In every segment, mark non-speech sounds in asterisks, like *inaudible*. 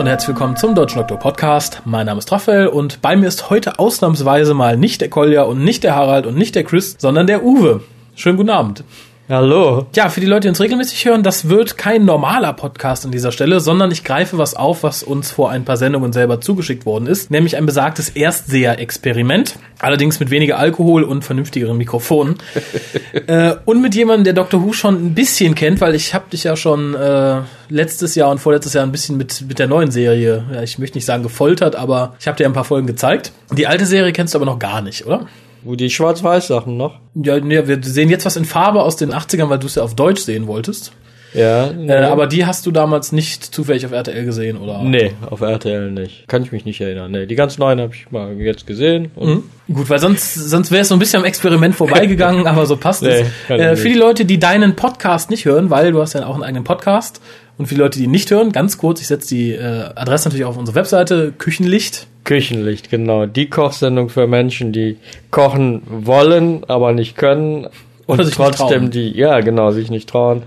Und herzlich willkommen zum Deutschen Doktor Podcast. Mein Name ist Raphael und bei mir ist heute ausnahmsweise mal nicht der Kolja und nicht der Harald und nicht der Chris, sondern der Uwe. Schönen guten Abend. Hallo. Ja, für die Leute, die uns regelmäßig hören, das wird kein normaler Podcast an dieser Stelle, sondern ich greife was auf, was uns vor ein paar Sendungen selber zugeschickt worden ist, nämlich ein besagtes Erstseher-Experiment, allerdings mit weniger Alkohol und vernünftigeren Mikrofonen. *laughs* äh, und mit jemandem, der Dr. Who schon ein bisschen kennt, weil ich habe dich ja schon äh, letztes Jahr und vorletztes Jahr ein bisschen mit, mit der neuen Serie, ja, ich möchte nicht sagen gefoltert, aber ich habe dir ein paar Folgen gezeigt. Die alte Serie kennst du aber noch gar nicht, oder? Wo die Schwarz-Weiß-Sachen noch? Ja, nee, wir sehen jetzt was in Farbe aus den 80ern, weil du es ja auf Deutsch sehen wolltest. Ja. Äh, aber die hast du damals nicht zufällig auf RTL gesehen, oder? Nee, auf RTL nicht. Kann ich mich nicht erinnern. Nee, die ganz neuen habe ich mal jetzt gesehen. Mhm. Gut, weil sonst, sonst wäre es so ein bisschen am Experiment vorbeigegangen, *laughs* aber so passt Nee, es. Äh, für die Leute, die deinen Podcast nicht hören, weil du hast ja auch einen eigenen Podcast. Und für die Leute, die ihn nicht hören, ganz kurz, ich setze die äh, Adresse natürlich auf unsere Webseite, Küchenlicht. Küchenlicht, genau. Die Kochsendung für Menschen, die kochen wollen, aber nicht können. Und Oder sich trotzdem die, ja genau, sich nicht trauen.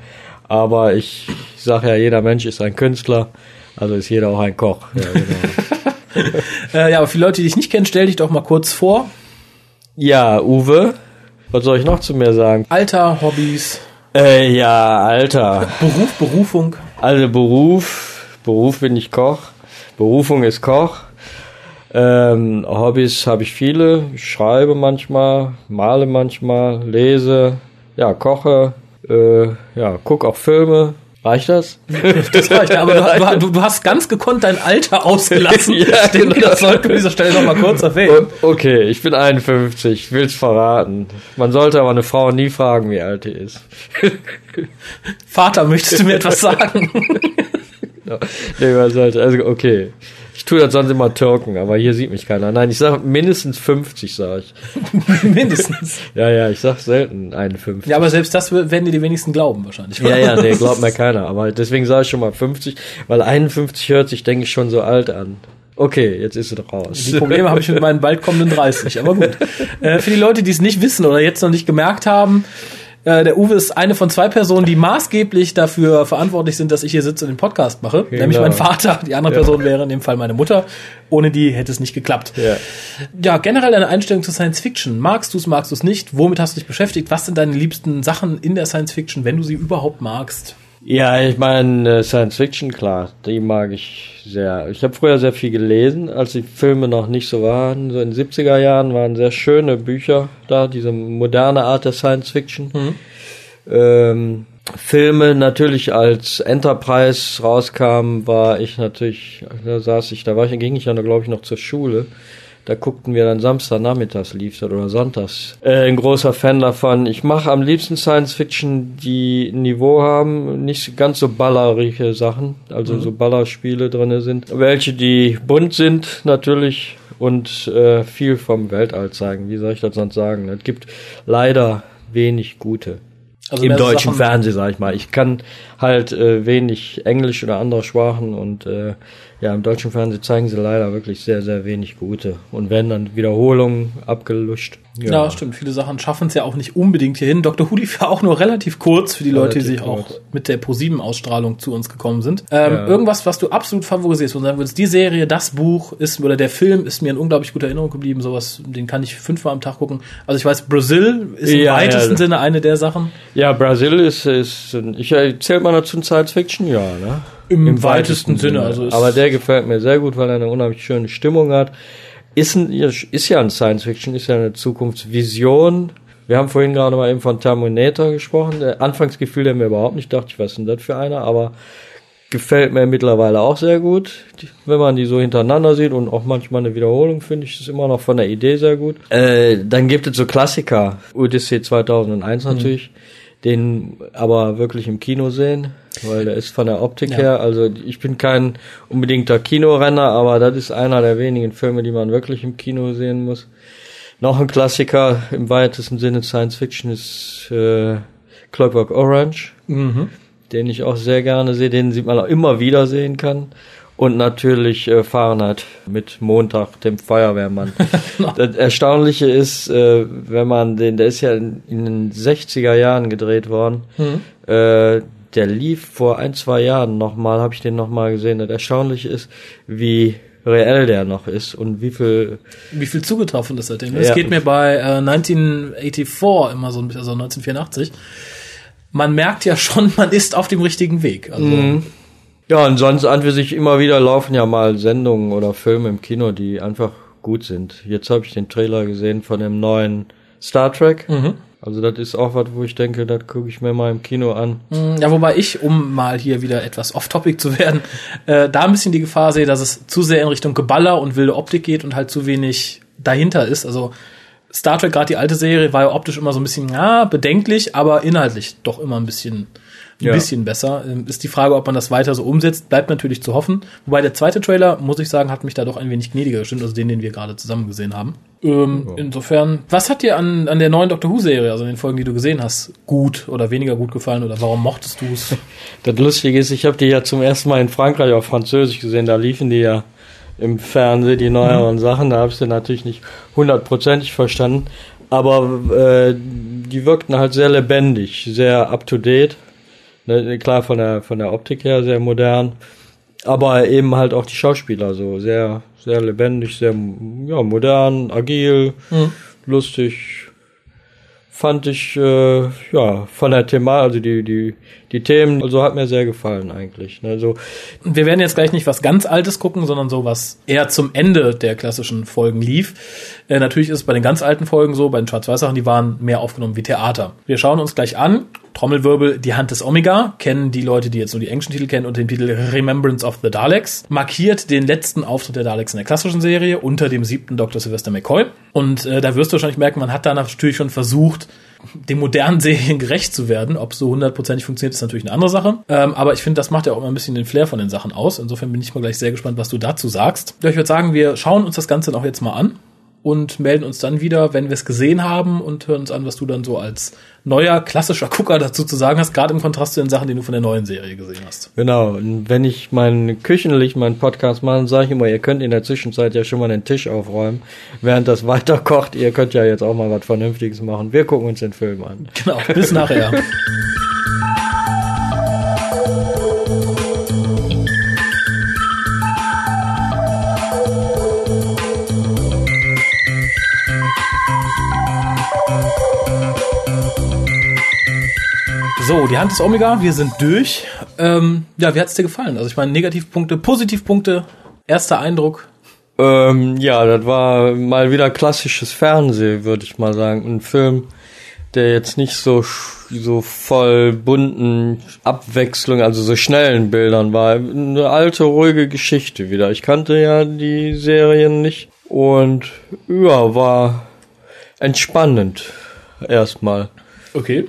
Aber ich sage ja, jeder Mensch ist ein Künstler, also ist jeder auch ein Koch. Ja, genau. *laughs* Äh, ja, aber für die Leute, die dich nicht kennen, stell dich doch mal kurz vor. ja Uwe, was soll ich noch zu mir sagen? Alter, Hobbys, Äh, ja, Alter. Beruf, Berufung. Also Beruf, Beruf bin ich Koch, Berufung ist Koch. Ähm, Hobbys habe ich viele. Ich schreibe manchmal, male manchmal, lese, ja, koche, äh, ja, guck auch Filme. Reicht das? *laughs* Das reicht, aber du, du, hast ganz gekonnt dein Alter *laughs* ausgelassen. Ja, ich denke, genau. das sollten wir an dieser Stelle noch mal kurz erwähnen. Okay, ich bin 51, will's verraten. Man sollte aber eine Frau nie fragen, wie alt die ist. Vater, möchtest du mir etwas sagen? *laughs* nee, man sollte, also okay. Ich tue das sonst immer Türken, aber hier sieht mich keiner. Nein, ich sag mindestens 50, sag ich. *laughs* Mindestens. Ja, ja, ich sag selten 51. Ja, aber selbst das werden dir die wenigsten glauben wahrscheinlich. Ja, ja, nee, *laughs* glaubt mir keiner. Aber deswegen sage ich schon mal 50, weil 51 hört sich, denke ich, schon so alt an. Okay, jetzt ist es raus. Die Probleme habe ich mit meinen bald kommenden 30, aber gut. *laughs* Äh, für die Leute, die es nicht wissen oder jetzt noch nicht gemerkt haben, äh, der Uwe ist eine von zwei Personen, die maßgeblich dafür verantwortlich sind, dass ich hier sitze und den Podcast mache. Nämlich mein *laughs* Vater. Die andere Ja. Person wäre in dem Fall meine Mutter. Ohne die hätte es nicht geklappt. Ja. Ja, generell deine Einstellung zur Science Fiction. Magst du es, magst du es nicht? Womit hast du dich beschäftigt? Was sind deine liebsten Sachen in der Science Fiction, wenn du sie überhaupt magst? Ja, ich meine, äh, Science Fiction, klar, die mag ich sehr. Ich habe früher sehr viel gelesen, als die Filme noch nicht so waren. So in den 70er Jahren waren sehr schöne Bücher da, diese moderne Art der Science Fiction. Ähm, Filme natürlich als Enterprise rauskam, war ich natürlich, da saß ich, da war ich, ging ich ja, glaube ich, noch zur Schule. Da guckten wir dann Samstagnachmittags lief das oder sonntags. Äh, ein großer Fan davon. Ich mache am liebsten Science Fiction, die ein Niveau haben, nicht ganz so ballerige Sachen, also so Ballerspiele drinne sind. Welche, die bunt sind natürlich und äh, viel vom Weltall zeigen. Wie soll ich das sonst sagen? Es gibt leider wenig gute. Also Im deutschen Sachen- Fernsehen, sag ich mal. Ich kann halt äh, wenig Englisch oder andere Sprachen und äh, ja, im deutschen Fernsehen zeigen sie leider wirklich sehr, sehr wenig gute. Und wenn dann Wiederholungen abgeluscht. Ja, stimmt. Viele Sachen schaffen es ja auch nicht unbedingt hierhin. Dr. Who lief ja auch nur relativ kurz für die Leute, die Relativ sich auch kurz. mit der ProSieben-Ausstrahlung zu uns gekommen sind. Ähm, Ja. Irgendwas, was du absolut favorisierst, wo du sagen würdest, die Serie, das Buch ist, oder der Film ist mir in unglaublich guter Erinnerung geblieben. Sowas, den kann ich fünfmal am Tag gucken. Also ich weiß, Brazil ist im Ja, weitesten ja. Sinne eine der Sachen. Ja, Brasil ist, ist ich erzähl mal dazu ein Science Fiction, ja, ne? Im weitesten Sinne, also Aber der gefällt mir sehr gut, weil er eine unheimlich schöne Stimmung hat. Ist, ein, ist ja ein Science Fiction, ist ja eine Zukunftsvision. Wir haben vorhin gerade mal eben von Terminator gesprochen. Der Anfangsgefühl der mir überhaupt nicht dachte, ich was ist denn das für einer, aber gefällt mir mittlerweile auch sehr gut. Wenn man die so hintereinander sieht und auch manchmal eine Wiederholung, finde ich das immer noch von der Idee sehr gut. Äh, dann gibt es so Klassiker. Odyssey 2001 natürlich. Den aber wirklich im Kino sehen, weil der ist von der Optik Ja. her, also ich bin kein unbedingter Kinorenner, aber das ist einer der wenigen Filme, die man wirklich im Kino sehen muss. Noch ein Klassiker im weitesten Sinne Science Fiction ist äh, Clockwork Orange Mhm. den ich auch sehr gerne sehe, den man auch immer wieder sehen kann. Und natürlich äh, Fahrenheit mit Montag, dem Feuerwehrmann. *laughs* das Erstaunliche ist, äh, wenn man den, der ist ja in, in den 60er Jahren gedreht worden, Mhm. äh, der lief vor ein, zwei Jahren nochmal, habe ich den nochmal gesehen. Das Erstaunliche ist, wie reell der noch ist und wie viel wie viel zugetroffen ist seitdem. Es ja. geht mir bei äh, 1984 immer so ein bisschen, also 1984. Man merkt ja schon, *laughs* man ist auf dem richtigen Weg. Also mhm. Ja, und sonst an für sich immer wieder laufen ja mal Sendungen oder Filme im Kino, die einfach gut sind. Jetzt habe ich den Trailer gesehen von dem neuen Star Trek. Mhm. Also das ist auch was, wo ich denke, das gucke ich mir mal im Kino an. Mhm, ja, wobei ich, um mal hier wieder etwas off-topic zu werden, *laughs* äh, da ein bisschen die Gefahr sehe, dass es zu sehr in Richtung Geballer und wilde Optik geht und halt zu wenig dahinter ist. Also Star Trek, gerade die alte Serie, war ja optisch immer so ein bisschen, ja, bedenklich, aber inhaltlich doch immer ein bisschen ein ja. bisschen besser. Ähm, ist die Frage, ob man das weiter so umsetzt, bleibt natürlich zu hoffen. Wobei der zweite Trailer, muss ich sagen, hat mich da doch ein wenig gnädiger gestimmt, also den, den wir gerade zusammen gesehen haben. Ähm, ja. Insofern, was hat dir an, an der neuen Doctor Who-Serie, also in den Folgen, die du gesehen hast, gut oder weniger gut gefallen oder warum mochtest du es? *laughs* Das Lustige ist, ich habe die ja zum ersten Mal in Frankreich auf Französisch gesehen, da liefen die ja im Fernsehen, die neueren mhm. Sachen, da habe ich sie natürlich nicht hundertprozentig verstanden, aber äh, die wirkten halt sehr lebendig, sehr up-to-date Ne, klar von der von der Optik her sehr modern, aber eben halt auch die Schauspieler so sehr sehr lebendig, sehr ja modern, agil, mhm. lustig. Fand ich äh, ja von der Thema, also die die die Themen, also hat mir sehr gefallen eigentlich. Ne, so. Wir werden jetzt gleich nicht was ganz Altes gucken, sondern so was eher zum Ende der klassischen Folgen lief. Äh, natürlich ist es bei den ganz alten Folgen so, bei den Schwarz-Weiß-Sachen, die waren mehr aufgenommen wie Theater. Wir schauen uns gleich an, Trommelwirbel, die Hand des Omega, kennen die Leute, die jetzt nur die englischen Titel kennen, unter dem Titel Remembrance of the Daleks, markiert den letzten Auftritt der Daleks in der klassischen Serie unter dem siebten Dr. Sylvester McCoy. Und äh, da wirst du wahrscheinlich merken, man hat da natürlich schon versucht, den modernen *laughs* Serien gerecht zu werden. Ob so hundertprozentig funktioniert, ist natürlich eine andere Sache. Ähm, aber ich finde, das macht ja auch immer ein bisschen den Flair von den Sachen aus. Insofern bin ich mal gleich sehr gespannt, was du dazu sagst. Ja, ich würde sagen, wir schauen uns das Ganze auch jetzt mal an und melden uns dann wieder, wenn wir es gesehen haben und hören uns an, was du dann so als neuer klassischer Gucker dazu zu sagen hast, gerade im Kontrast zu den Sachen, die du von der neuen Serie gesehen hast. Genau, und wenn ich mein Küchenlicht, meinen Podcast mache, sage ich immer, ihr könnt in der Zwischenzeit ja schon mal den Tisch aufräumen, während das weiter kocht. Ihr könnt ja jetzt auch mal was Vernünftiges machen. Wir gucken uns den Film an. Genau, bis nachher. *laughs* So, die Hand ist Omega, wir sind durch. Ähm, ja, wie hat's dir gefallen? Also ich meine, Negativpunkte, Positivpunkte, erster Eindruck. Ähm, ja, das war mal wieder klassisches Fernsehen, würde ich mal sagen. Ein Film, der jetzt nicht so so voll bunten Abwechslung, also so schnellen Bildern war. Eine alte, ruhige Geschichte wieder. Ich kannte ja die Serien nicht und ja, war entspannend erstmal. Okay.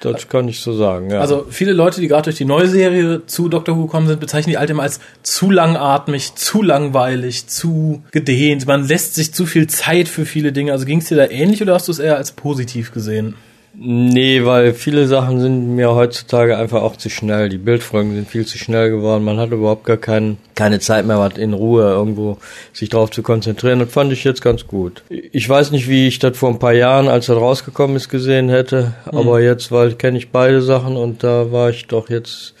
Das kann ich so sagen, ja. Also viele Leute, die gerade durch die neue Serie zu Doctor Who gekommen sind, bezeichnen die alte immer als zu langatmig, zu langweilig, zu gedehnt. Man lässt sich zu viel Zeit für viele Dinge. Also ging es dir da ähnlich oder hast du es eher als positiv gesehen? Nee, weil viele Sachen sind mir heutzutage einfach auch zu schnell. Die Bildfolgen sind viel zu schnell geworden. Man hat überhaupt gar kein, keine Zeit mehr, was in Ruhe irgendwo sich drauf zu konzentrieren. Das fand ich jetzt ganz gut. Ich weiß nicht, wie ich das vor ein paar Jahren, als das rausgekommen ist, gesehen hätte. Mhm. Aber jetzt, weil kenne ich beide Sachen und da war ich doch jetzt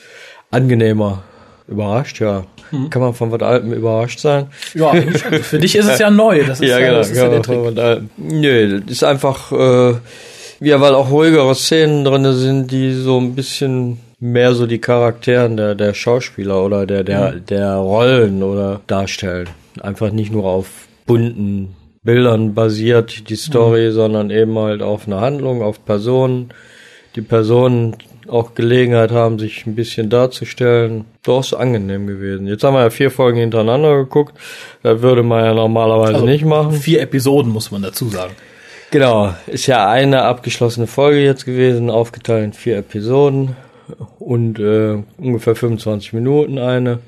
angenehmer überrascht, ja. Mhm. Kann man von was Altem überrascht sein? Ja, für dich ist es ja neu. Das *laughs* ist ja, ja genau. Das ist ja der Trick. Nö, das ist einfach... Äh, ja, weil auch ruhigere Szenen drin sind, die so ein bisschen mehr so die Charakteren der, der Schauspieler oder der, der, mhm. der Rollen oder darstellen. Einfach nicht nur auf bunten Bildern basiert die Story, mhm. sondern eben halt auf einer Handlung, auf Personen. Die Personen auch Gelegenheit haben, sich ein bisschen darzustellen. Doch ist angenehm gewesen. Jetzt haben wir ja vier Folgen hintereinander geguckt. Das würde man ja normalerweise also nicht machen. Vier Episoden muss man dazu sagen. Genau, ist ja eine abgeschlossene Folge jetzt gewesen, aufgeteilt in vier Episoden und äh, ungefähr 25 Minuten eine.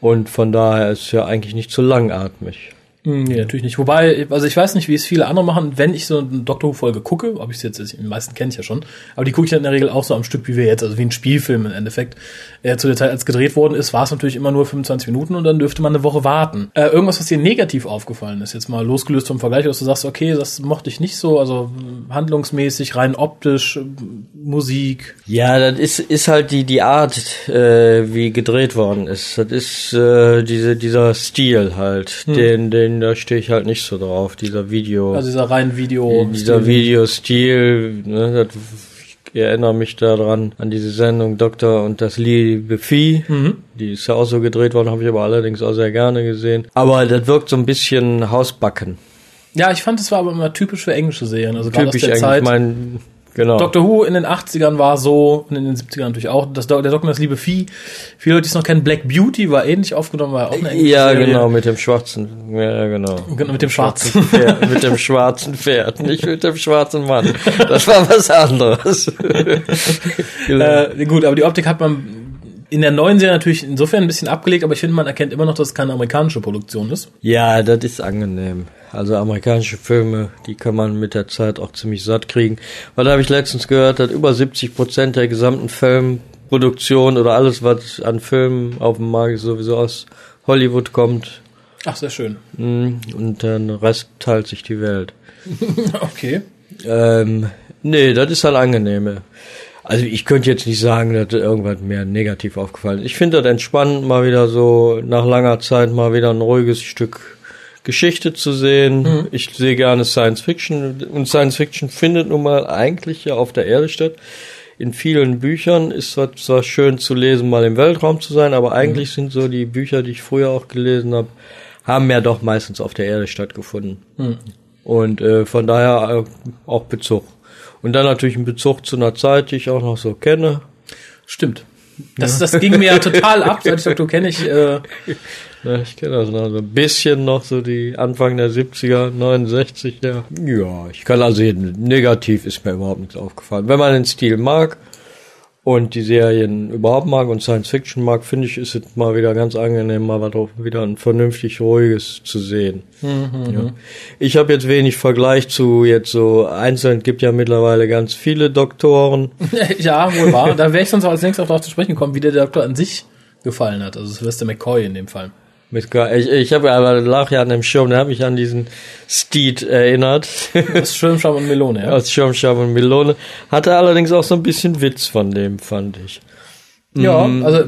Und von daher ist es ja eigentlich nicht zu langatmig. Hm, Nee, natürlich nicht. Wobei, also ich weiß nicht, wie es viele andere machen, wenn ich so eine Doctor Who-Folge gucke, ob ich es jetzt, die meisten kenne ich ja schon, aber die gucke ich dann in der Regel auch so am Stück wie wir jetzt, also wie ein Spielfilm im Endeffekt. Äh, zu der Zeit, als gedreht worden ist, war es natürlich immer nur 25 Minuten und dann dürfte man eine Woche warten. Äh, irgendwas, was dir negativ aufgefallen ist, jetzt mal losgelöst vom Vergleich, dass du sagst, okay, das mochte ich nicht so, also äh, handlungsmäßig, rein optisch, äh, Musik. Ja, das ist, ist halt die, die Art, äh, wie gedreht worden ist. Das ist äh, diese, dieser Stil halt. Den, den, da stehe ich halt nicht so drauf, dieser Video. Also dieser rein Video. dieser Videostil, ne, das, ich erinnere mich daran, an diese Sendung Doktor und das liebe Vieh. Die ist ja auch so gedreht worden, habe ich aber allerdings auch sehr gerne gesehen. Aber das wirkt so ein bisschen Hausbacken. Ja, ich fand, es war aber immer typisch für englische Serien. Also Typisch eigentlich, Zeit. mein, genau. Doctor Who in den 80ern war so, und in den 70ern natürlich auch, das, der Doktor das liebe Vieh. Viele Leute, die es noch kennen, Black Beauty war ähnlich aufgenommen, war auch eine englische ja, Serie. genau, mit dem schwarzen, ja, genau. Genau, mit dem Schwarzen. Pferd, mit dem schwarzen Pferd, nicht mit dem schwarzen Mann. Das war was anderes. Genau. *laughs* Äh, gut, aber die Optik hat man in der neuen Serie natürlich insofern ein bisschen abgelegt, aber ich finde, man erkennt immer noch, dass es keine amerikanische Produktion ist. Ja, das ist angenehm. Also amerikanische Filme, die kann man mit der Zeit auch ziemlich satt kriegen. Weil da habe ich letztens gehört, dass über 70 Prozent der gesamten Filmproduktion oder alles, was an Filmen auf dem Markt ist, sowieso aus Hollywood kommt. Ach, sehr schön. Mm, Und den Rest teilt sich die Welt. *laughs* Okay. Ähm, nee, das ist halt angenehme. Also ich könnte jetzt nicht sagen, dass irgendwas mehr negativ aufgefallen ist. Ich finde das entspannend, mal wieder so nach langer Zeit mal wieder ein ruhiges Stück Geschichte zu sehen. Ich sehe gerne Science Fiction und Science Fiction findet nun mal eigentlich ja auf der Erde statt. In vielen Büchern ist es zwar schön zu lesen, mal im Weltraum zu sein, aber eigentlich sind so die Bücher, die ich früher auch gelesen habe, haben ja doch meistens auf der Erde stattgefunden. Und äh, von daher äh, auch Bezug. Und dann natürlich ein Bezug zu einer Zeit, die ich auch noch so kenne. Stimmt. Das, das ging mir ja *laughs* total ab, seit ich Doktor kenne ich. Äh, Ja, ich kenne das noch so ein bisschen noch so die Anfang der 70er, 69, ja. Ja, ich kann also jeden- negativ ist mir überhaupt nichts aufgefallen. Wenn man den Stil mag und die Serien überhaupt mag und Science Fiction mag, finde ich, ist es mal wieder ganz angenehm, mal wieder ein vernünftig ruhiges zu sehen. ja. Ich habe jetzt wenig Vergleich zu jetzt so einzeln, gibt ja mittlerweile ganz viele Doktoren. *laughs* ja, wohl wahr. Da wäre ich sonst auch als nächstes auch darauf zu sprechen gekommen, wie der Doktor an sich gefallen hat. Also Sylvester McCoy in dem Fall. Mit, ich ich habe aber lag ja an dem Schirm, da habe ich an diesen Steed erinnert. *laughs* Das Schirmscham und Melone, ja. aus Schirmscham und Melone. Hatte allerdings auch so ein bisschen Witz von dem, fand ich. Ja, Mhm. also,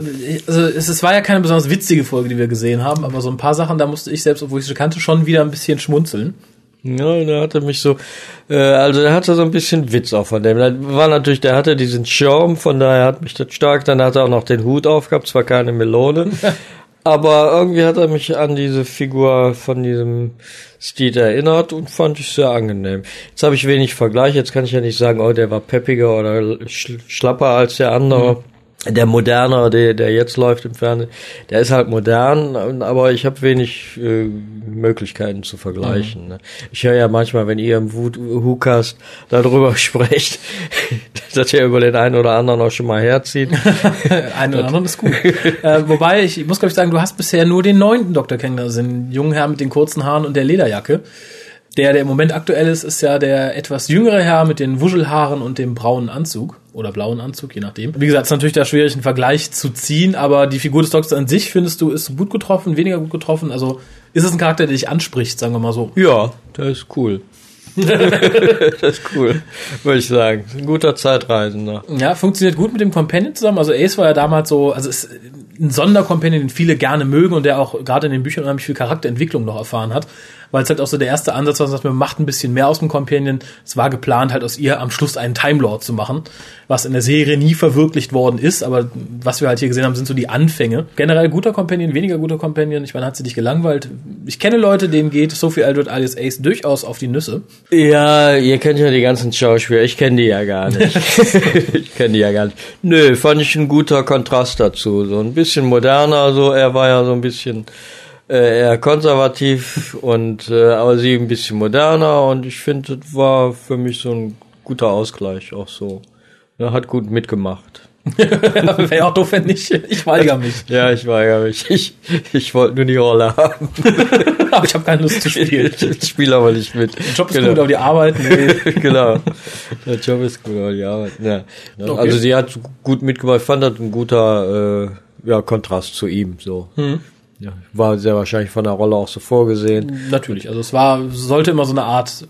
also es, es war ja keine besonders witzige Folge, die wir gesehen haben, aber so ein paar Sachen, da musste ich selbst, obwohl ich sie kannte, schon wieder ein bisschen schmunzeln. Ja, der hatte mich so, äh, also der hatte so ein bisschen Witz auch von dem. Da war natürlich, der hatte diesen Schirm, von daher hat mich das stark. Dann hat er auch noch den Hut aufgehabt, zwar keine Melone, *laughs* aber irgendwie hat er mich an diese Figur von diesem Steed erinnert und fand ich sehr angenehm. Jetzt habe ich wenig Vergleich, jetzt kann ich ja nicht sagen, oh, der war peppiger oder sch schlapper als der andere. Der moderne, der, der jetzt läuft im Fernsehen, der ist halt modern, aber ich habe wenig äh, Möglichkeiten zu vergleichen. Ne? Ich höre ja manchmal, wenn ihr im WhoCast darüber *laughs* sprecht, dass ihr über den einen oder anderen auch schon mal herzieht. *laughs* Ein oder anderen ist gut. äh, wobei, ich muss glaube ich sagen, du hast bisher nur den neunten Doktor kennengelernt, also den jungen Herrn mit den kurzen Haaren und der Lederjacke. Der, der im Moment aktuell ist, ist ja der etwas jüngere Herr mit den Wuschelhaaren und dem braunen Anzug oder blauen Anzug, je nachdem. Wie gesagt, es ist natürlich da schwierig, einen Vergleich zu ziehen, aber die Figur des Doktors an sich findest du ist gut getroffen, weniger gut getroffen. Also ist es ein Charakter, der dich anspricht, sagen wir mal so. Ja, das ist cool. *laughs* das ist cool, würde ich sagen. Ein guter Zeitreisender. Ja, funktioniert gut mit dem Companion zusammen. Also Ace war ja damals so, also ist ein Sondercompanion, den viele gerne mögen und der auch gerade in den Büchern unheimlich viel Charakterentwicklung noch erfahren hat. Weil es halt auch so der erste Ansatz war, dass man macht ein bisschen mehr aus dem Companion. Es war geplant, halt aus ihr am Schluss einen Time Lord zu machen, was in der Serie nie verwirklicht worden ist. Aber was wir halt hier gesehen haben, sind so die Anfänge. Generell guter Companion, weniger guter Companion. Ich meine, hat sie dich gelangweilt? Ich kenne Leute, denen geht Sophie Aldred alias Ace durchaus auf die Nüsse. Ja, ihr kennt ja die ganzen Schauspieler. Ich kenne die ja gar nicht. *laughs* ich kenne die ja gar nicht. Nö, fand ich ein guter Kontrast dazu. So ein bisschen moderner, so er war ja so ein bisschen äh, eher konservativ und äh, aber sie ein bisschen moderner und ich finde, das war für mich so ein guter Ausgleich auch so. Er hat gut mitgemacht. *laughs* Wäre auch doof, wenn nicht. Ich weigere mich. Ja, ich weigere mich. Ich, ich wollte nur die Rolle haben. *laughs* aber ich habe keine Lust zu spielen. Ich spiele aber nicht mit. Der Job ist gut, aber die Arbeit, nee. *laughs* genau. Der Job ist gut, aber die Arbeit, ja. Okay. Also sie hat gut mitgemacht. Ich fand das ein guter äh, ja, Kontrast zu ihm. So. Hm. Ja, war sehr wahrscheinlich von der Rolle auch so vorgesehen. Natürlich. Also es war, sollte immer so eine Art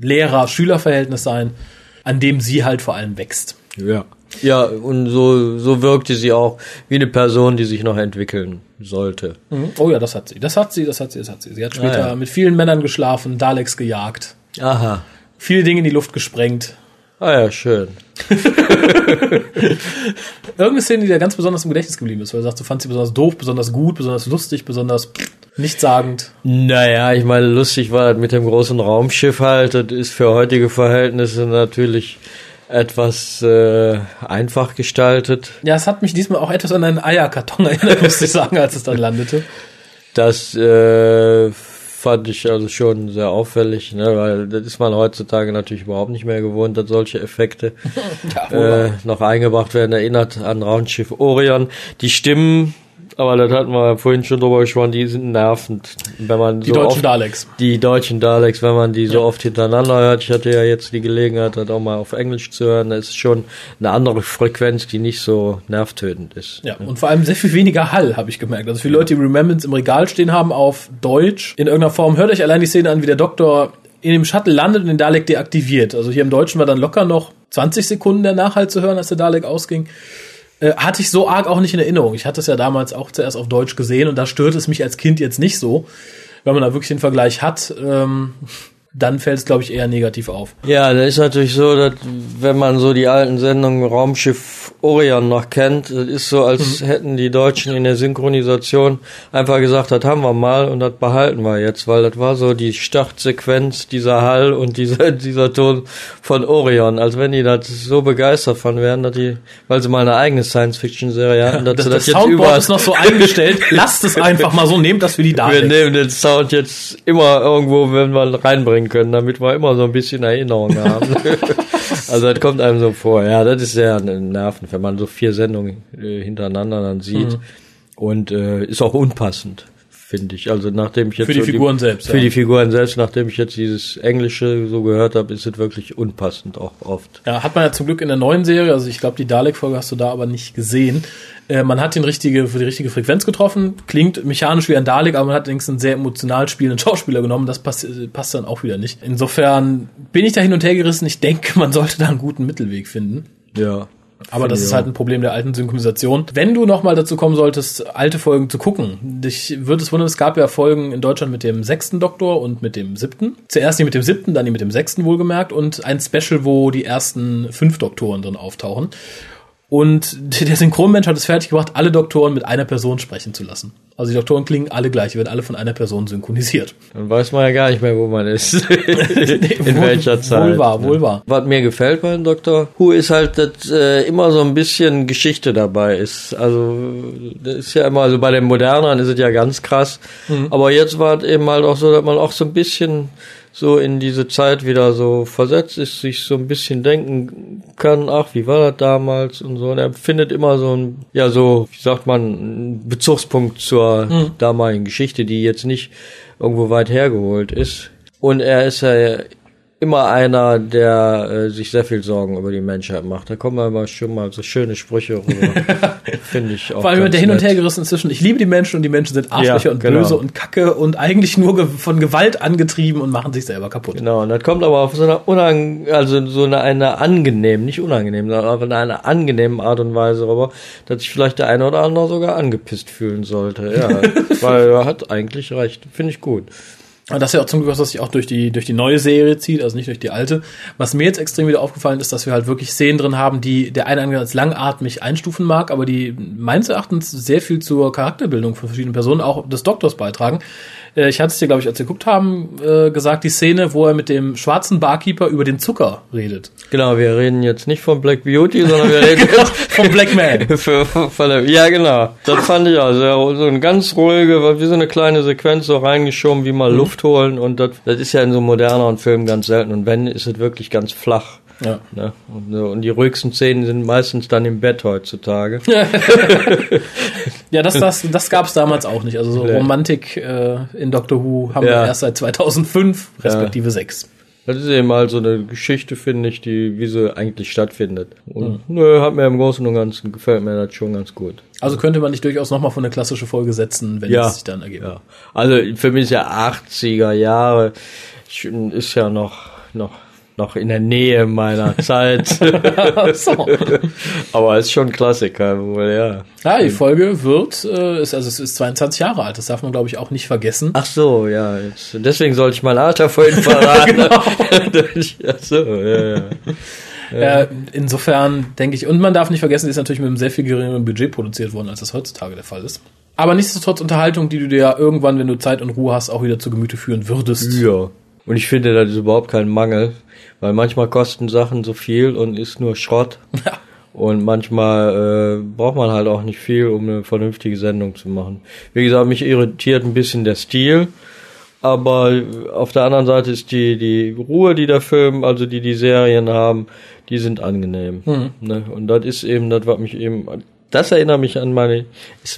Lehrer-Schüler-Verhältnis sein, an dem sie halt vor allem wächst. Ja. Ja, und so, so wirkte sie auch wie eine Person, die sich noch entwickeln sollte. Mhm. Oh ja, das hat sie. Das hat sie, das hat sie, das hat sie. Sie hat später Ah, ja. mit vielen Männern geschlafen, Daleks gejagt, Aha. viele Dinge in die Luft gesprengt. Ah ja, schön. *laughs* Irgendeine Szene, die dir ganz besonders im Gedächtnis geblieben ist, weil du sagst, du fandst sie besonders doof, besonders gut, besonders lustig, besonders nichtssagend. Naja, ich meine, lustig war das mit dem großen Raumschiff halt. Das ist für heutige Verhältnisse natürlich etwas äh, einfach gestaltet. Ja, es hat mich diesmal auch etwas an einen Eierkarton *laughs* erinnert, muss ich sagen, als es dann landete. Das äh, fand ich also schon sehr auffällig, ne, weil das ist man heutzutage natürlich überhaupt nicht mehr gewohnt, dass solche Effekte *laughs* Ja, äh, noch eingebracht werden. Erinnert an Raumschiff Orion. Die Stimmen, aber das hatten wir vorhin schon drüber gesprochen, die sind nervend. Wenn man die so deutschen oft, Daleks. die deutschen Daleks, wenn man die so oft hintereinander hört. Ich hatte ja jetzt die Gelegenheit, das auch mal auf Englisch zu hören. Das ist schon eine andere Frequenz, die nicht so nervtötend ist. Ja, und vor allem sehr viel weniger Hall, habe ich gemerkt. Also viele Leute, die Remembrance im Regal stehen haben auf Deutsch in irgendeiner Form. Hört euch allein die Szene an, wie der Doktor in dem Shuttle landet und den Dalek deaktiviert. Also hier im Deutschen war dann locker noch 20 Sekunden der Nachhalt zu hören, als der Dalek ausging. Äh, hatte ich so arg auch nicht in Erinnerung. Ich hatte es ja damals auch zuerst auf Deutsch gesehen und da stört es mich als Kind jetzt nicht so. Wenn man da wirklich den Vergleich hat, ähm, dann fällt es, glaube ich, eher negativ auf. Ja, da ist natürlich so, dass wenn man so die alten Sendungen Raumschiff Orion noch kennt, das ist so, als hätten die Deutschen in der Synchronisation einfach gesagt, das haben wir mal und das behalten wir jetzt, weil das war so die Startsequenz dieser Hall und dieser, *laughs* dieser Ton von Orion, als wenn die das so begeistert von wären, dass die, weil sie mal eine eigene Science-Fiction-Serie hatten, dass Das, sie das das, jetzt Soundboard überall ist noch so eingestellt. *laughs* Lasst es einfach mal so, nehmt das für die wir Daleks. nehmen den Sound jetzt immer irgendwo, wenn wir reinbringen können, damit wir immer so ein bisschen Erinnerung haben. *laughs* also das kommt einem so vor. Ja, das ist sehr nervend, wenn man so vier Sendungen äh, hintereinander dann sieht. Mhm. Und äh, ist auch unpassend, finde ich. Also nachdem ich jetzt Für die so Figuren selbst, Für ja. die Figuren selbst, nachdem ich jetzt dieses Englische so gehört habe, ist es wirklich unpassend auch oft. Ja, hat man ja zum Glück in der neuen Serie, also ich glaube, die Dalek-Folge hast du da aber nicht gesehen. Äh, man hat den richtige, für die richtige Frequenz getroffen, klingt mechanisch wie ein Dalek, aber man hat allerdings einen sehr emotional spielenden Schauspieler genommen, das passt, passt dann auch wieder nicht. Insofern bin ich da hin und her gerissen, ich denke, man sollte da einen guten Mittelweg finden. Ja. Aber das ist halt ein Problem der alten Synchronisation. Wenn du nochmal dazu kommen solltest, alte Folgen zu gucken, dich würde es wundern, es gab ja Folgen in Deutschland mit dem sechsten Doktor und mit dem siebten. Zuerst die mit dem siebten, dann die mit dem sechsten wohlgemerkt und ein Special, wo die ersten fünf Doktoren drin auftauchen. Und *laughs* der Synchronmensch hat es fertiggebracht, alle Doktoren mit einer Person sprechen zu lassen. Also die Doktoren klingen alle gleich, die werden alle von einer Person synchronisiert. Dann weiß man ja gar nicht mehr, wo man ist. *laughs* In welcher Zeit. wohl wahr, ne? wohl wahr. Was mir gefällt beim Dr. Who ist halt, dass äh, immer so ein bisschen Geschichte dabei ist. Also das ist ja immer, also bei den Modernern ist es ja ganz krass. Mhm. Aber jetzt war es eben halt auch so, dass man auch so ein bisschen so in diese Zeit wieder so versetzt ist, sich so ein bisschen denken kann, ach, wie war das damals und so. Und er findet immer so ein, ja, so, wie sagt man, einen Bezugspunkt zur Mhm. damaligen Geschichte, die jetzt nicht irgendwo weit hergeholt ist. Und er ist ja immer einer, der äh, sich sehr viel Sorgen über die Menschheit macht. Da kommen immer schon mal so schöne Sprüche rüber. *laughs* Finde ich auch. Vor allem mit der hin und her gerissen zwischen, ich liebe die Menschen und die Menschen sind Arschlöcher Ja, und genau. böse und kacke und eigentlich nur ge von Gewalt angetrieben und machen sich selber kaputt. Genau, und das kommt aber auf so eine unang also so eine, eine angenehm, nicht unangenehm, sondern auf eine angenehme Art und Weise rüber, dass sich vielleicht der eine oder andere sogar angepisst fühlen sollte. Ja, *laughs* weil er hat eigentlich recht. Finde ich gut. Und das ist ja auch zum Glück was, sich auch durch die, durch die neue Serie zieht, also nicht durch die alte. Was mir jetzt extrem wieder aufgefallen ist, dass wir halt wirklich Szenen drin haben, die der eine als langatmig einstufen mag, aber die meines Erachtens sehr viel zur Charakterbildung von verschiedenen Personen, auch des Doktors beitragen. Äh, Ich hatte es dir, glaube ich, als wir geguckt haben, äh, gesagt, die Szene, wo er mit dem schwarzen Barkeeper über den Zucker redet. Genau, wir reden jetzt nicht von Black Beauty, sondern wir reden *laughs* jetzt Vom Black Man. *laughs* Für, von der, ja, genau. Das fand ich auch sehr, so eine ganz ruhige, wie so eine kleine Sequenz so reingeschoben, wie mal Luft holen. Und das, das ist ja in so moderneren Filmen ganz selten. Und wenn, ist es wirklich ganz flach. Ja. Ne? Und, und die ruhigsten Szenen sind meistens dann im Bett heutzutage. *laughs* Ja, das, das, *laughs* das gab es damals auch nicht. Also so. Romantik äh, in Doctor Who haben Ja. wir erst seit 2005, respektive 6. Das ist eben mal so eine Geschichte, finde ich, die wie sie eigentlich stattfindet. Und nö, hat mir im Großen und Ganzen gefällt mir das schon ganz gut. Also könnte man nicht durchaus nochmal von eine klassische Folge setzen, wenn Ja. es sich dann ergibt. Ja. Also für mich ist ja 80er Jahre ist ja noch noch noch in der Nähe meiner *laughs* Zeit. so. Aber ist schon ein Klassiker, wohl, ja. Ja, die Folge wird, äh, ist, also es ist 22 Jahre alt, das darf man glaube ich auch nicht vergessen. Ach so, ja. Jetzt, deswegen sollte ich mein Alter vorhin verraten. *laughs* Genau. *laughs* Ach so, ja, ja. Äh, insofern denke ich, und man darf nicht vergessen, die ist natürlich mit einem sehr viel geringeren Budget produziert worden, als das heutzutage der Fall ist. Aber nichtsdestotrotz Unterhaltung, die du dir ja irgendwann, wenn du Zeit und Ruhe hast, auch wieder zu Gemüte führen würdest. Ja. Und ich finde, das ist überhaupt kein Mangel, weil manchmal kosten Sachen so viel und ist nur Schrott. Ja. Und manchmal äh, braucht man halt auch nicht viel, um eine vernünftige Sendung zu machen. Wie gesagt, mich irritiert ein bisschen der Stil, aber auf der anderen Seite ist die die Ruhe, die der Film, also die die Serien haben, die sind angenehm. Ne? Und das ist eben das, was mich eben das erinnert mich an meine,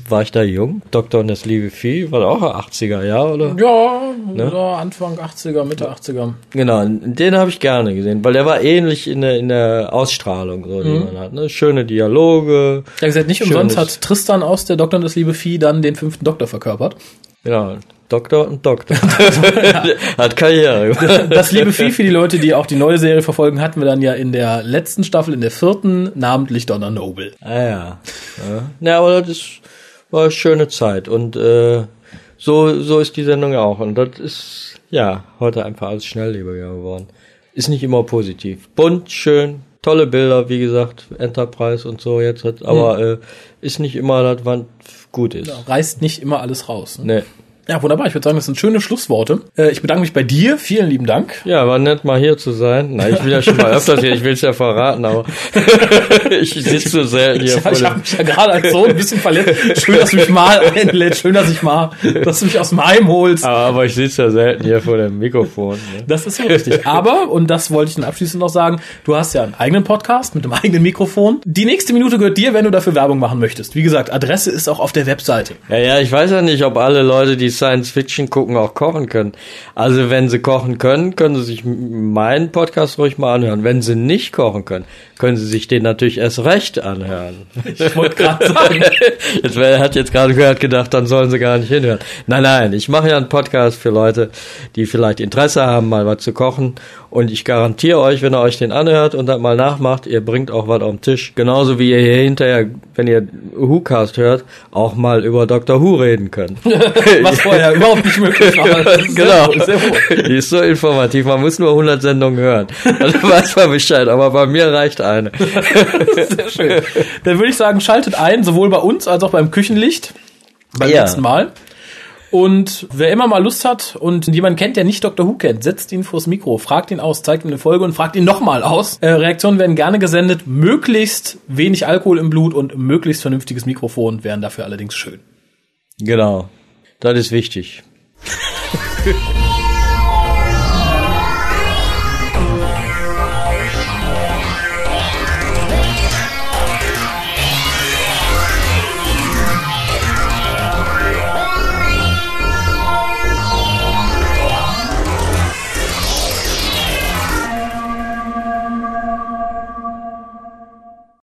war ich da jung? Doktor und das liebe Vieh, war auch 80er Jahre, oder? Ja, Ne? ja, Anfang 80er, Mitte 80er. Genau, den habe ich gerne gesehen, weil der war ähnlich in der, in der Ausstrahlung, so, die man hat. Ne? Schöne Dialoge. Ja, gesagt, nicht umsonst hat Tristan aus der Doktor und das liebe Vieh dann den fünften Doktor verkörpert. Genau, Doktor und Doktor. *laughs* *laughs* hat Karriere gemacht. Das liebe Vieh für die Leute, die auch die neue Serie verfolgen, hatten wir dann ja in der letzten Staffel, in der vierten, namentlich Donna Noble. Ah ja. ja. Ja, aber das war eine schöne Zeit und äh, so, so ist die Sendung ja auch. Und das ist, ja, heute einfach alles schnelllebiger geworden. Ist nicht immer positiv. Bunt, schön, tolle Bilder, wie gesagt, Enterprise und so jetzt, hat, aber äh, ist nicht immer das, was gut ist. Reißt nicht immer alles raus. Ne? Nee. Ja, wunderbar. Ich würde sagen, das sind schöne Schlussworte. Äh, ich bedanke mich bei dir. Vielen lieben Dank. Ja, war nett mal hier zu sein. Na, ich bin ja schon mal *laughs* öfters hier, ich will es ja verraten, aber *laughs* ich sitze so selten hier vor ich habe mich ja gerade als Sohn ein bisschen verletzt. Schön, dass du mich mal einlädst. Schön, dass ich mal, dass du mich aus dem Heim holst. Aber, aber ich sitze ja selten hier vor dem Mikrofon. Ne? Das ist ja richtig. Aber, und das wollte ich dann abschließend noch sagen, du hast ja einen eigenen Podcast mit einem eigenen Mikrofon. Die nächste Minute gehört dir, wenn du dafür Werbung machen möchtest. Wie gesagt, Adresse ist auch auf der Webseite. Ja, ja, ich weiß ja nicht, ob alle Leute, die Science Fiction gucken, auch kochen können. Also wenn sie kochen können, können sie sich meinen Podcast ruhig mal anhören. Wenn sie nicht kochen können, können sie sich den natürlich erst recht anhören. Ich wollte gerade sagen. *laughs* Jetzt wer hat jetzt gerade gehört gedacht, dann sollen sie gar nicht hinhören. Nein, nein, ich mache ja einen Podcast für Leute, die vielleicht Interesse haben, mal was zu kochen. Und ich garantiere euch, wenn ihr euch den anhört und dann mal nachmacht, ihr bringt auch was auf den Tisch. Genauso wie ihr hier hinterher, wenn ihr WhoCast hört, auch mal über Dr. Who reden könnt. *laughs* Was *laughs* vorher überhaupt nicht möglich *laughs* war. Genau. Sehr, sehr wohl. Die ist so informativ, man muss nur 100 Sendungen hören. Dann *laughs* weiß man Bescheid, aber bei mir reicht eine. *laughs* Sehr schön. Dann würde ich sagen, schaltet ein, sowohl bei uns als auch beim Küchenlicht. Beim Ja. letzten Mal. Und wer immer mal Lust hat und jemanden kennt, der nicht Dr. Who kennt, setzt ihn vors Mikro, fragt ihn aus, zeigt ihm eine Folge und fragt ihn nochmal aus. Äh, Reaktionen werden gerne gesendet, möglichst wenig Alkohol im Blut und möglichst vernünftiges Mikrofon wären dafür allerdings schön. Genau. Das ist wichtig. *laughs*